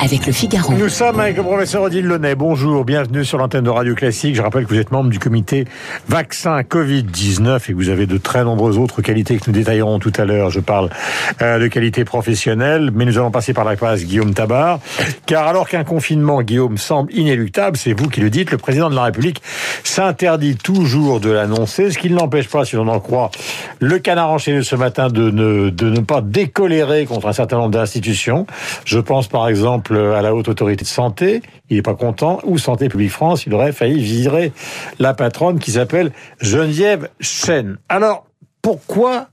avec le Figaro. Nous sommes avec le professeur Odile Launay. Bonjour, bienvenue sur l'antenne de Radio Classique. Je rappelle que vous êtes membre du comité vaccin Covid-19 et que vous avez de très nombreuses autres qualités que nous détaillerons tout à l'heure. Je parle euh, de qualité professionnelle, mais nous allons passer par la classe Guillaume Tabar. Car alors qu'un confinement, Guillaume, semble inéluctable, c'est vous qui le dites, le président de la République s'interdit toujours de l'annoncer, ce qui ne l'empêche pas, si l'on en croit, le canard enchaîné ce matin de ne, de ne pas décolérer contre un certain nombre d'institutions. Je pense par exemple à la haute autorité de santé, il n'est pas content, ou Santé publique France, il aurait failli virer la patronne qui s'appelle Geneviève Chen. Alors, pourquoi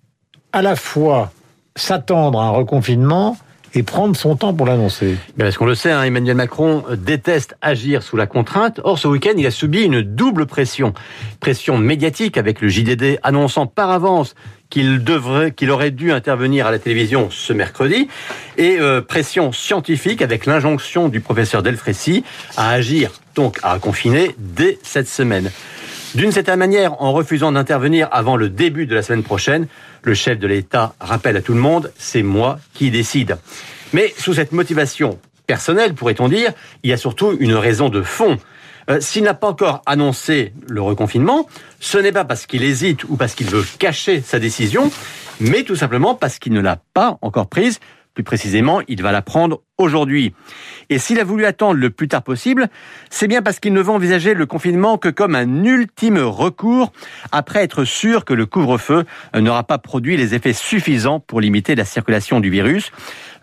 à la fois s'attendre à un reconfinement et prendre son temps pour l'annoncer Parce qu'on le sait, hein, Emmanuel Macron déteste agir sous la contrainte. Or, ce week-end, il a subi une double pression. Pression médiatique avec le JDD annonçant par avance qu'il devrait, qu'il aurait dû intervenir à la télévision ce mercredi, et euh, pression scientifique avec l'injonction du professeur Delfrécy à agir, donc à confiner dès cette semaine. D'une certaine manière, en refusant d'intervenir avant le début de la semaine prochaine, le chef de l'État rappelle à tout le monde, c'est moi qui décide. Mais sous cette motivation personnelle, pourrait-on dire, il y a surtout une raison de fond. Euh, S'il n'a pas encore annoncé le reconfinement, ce n'est pas parce qu'il hésite ou parce qu'il veut cacher sa décision, mais tout simplement parce qu'il ne l'a pas encore prise. Plus précisément, il va la prendre aujourd'hui. Et s'il a voulu attendre le plus tard possible, c'est bien parce qu'il ne veut envisager le confinement que comme un ultime recours, après être sûr que le couvre-feu n'aura pas produit les effets suffisants pour limiter la circulation du virus.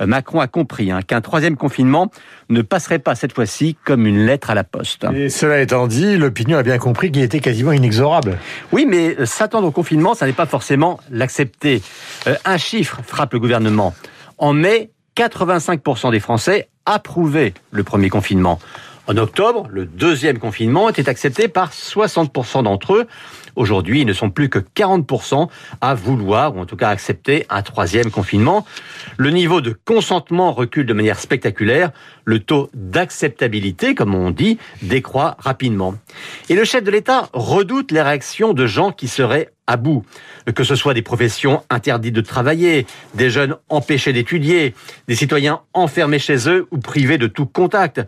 Macron a compris hein, qu'un troisième confinement ne passerait pas cette fois-ci comme une lettre à la poste. Et cela étant dit, l'opinion a bien compris qu'il était quasiment inexorable. Oui, mais euh, s'attendre au confinement, ça n'est pas forcément l'accepter. Euh, un chiffre frappe le gouvernement. En mai, 85% des Français approuvaient le premier confinement. En octobre, le deuxième confinement était accepté par 60% d'entre eux. Aujourd'hui, ils ne sont plus que 40% à vouloir, ou en tout cas accepter, un troisième confinement. Le niveau de consentement recule de manière spectaculaire. Le taux d'acceptabilité, comme on dit, décroît rapidement. Et le chef de l'État redoute les réactions de gens qui seraient à bout. Que ce soit des professions interdites de travailler, des jeunes empêchés d'étudier, des citoyens enfermés chez eux ou privés de tout contact.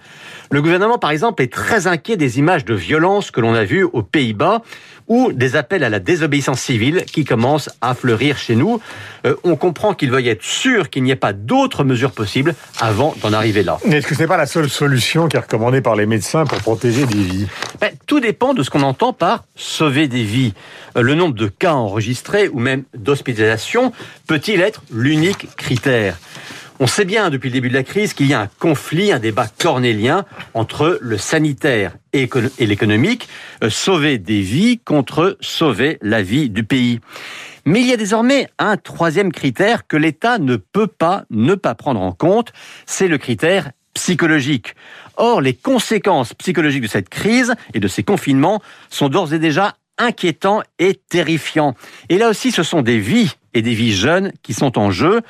Le gouvernement, par exemple, est très inquiet des images de violence que l'on a vues aux Pays-Bas ou des appels à la désobéissance civile qui commencent à fleurir chez nous. Euh, on comprend qu'il veuille être sûr qu'il n'y ait pas d'autres mesures possibles avant d'en arriver là. Est-ce que ce n'est pas la seule solution qui est recommandée par les médecins pour protéger des vies? Ben, Tout dépend de ce qu'on entend par sauver des vies. Euh, le nombre de cas enregistrés ou même d'hospitalisation peut-il être l'unique critère? On sait bien depuis le début de la crise qu'il y a un conflit, un débat cornélien entre le sanitaire et l'économique, euh, sauver des vies contre sauver la vie du pays. Mais il y a désormais un troisième critère que l'État ne peut pas ne pas prendre en compte, c'est le critère psychologique. Or, les conséquences psychologiques de cette crise et de ces confinements sont d'ores et déjà inquiétants et terrifiants. Et là aussi, ce sont des vies et des vies jeunes qui sont en jeu.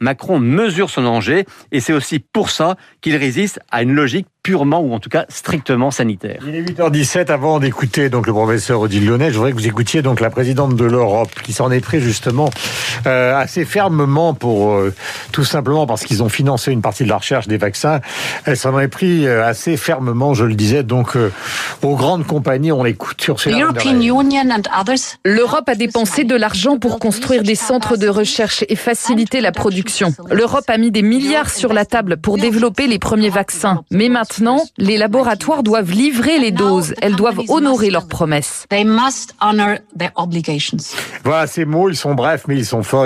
Macron mesure son danger et c'est aussi pour ça qu'il résiste à une logique purement ou en tout cas strictement sanitaire. Il est 8h17 avant d'écouter donc le professeur Odile Lyonnais. Je voudrais que vous écoutiez donc la présidente de l'Europe qui s'en est pris justement euh, assez fermement pour euh, tout simplement parce qu'ils ont financé une partie de la recherche des vaccins. Elle s'en est pris euh, assez fermement, je le disais, donc euh, aux grandes compagnies. On l'écoute sur ces L'Europe a dépensé de l'argent pour construire des centres de recherche et faciliter la production. L'Europe a mis des milliards sur la table pour développer les premiers vaccins. Mais maintenant, Maintenant, les laboratoires doivent livrer les doses. Elles doivent honorer leurs promesses. Voilà ces mots, ils sont brefs, mais ils sont forts.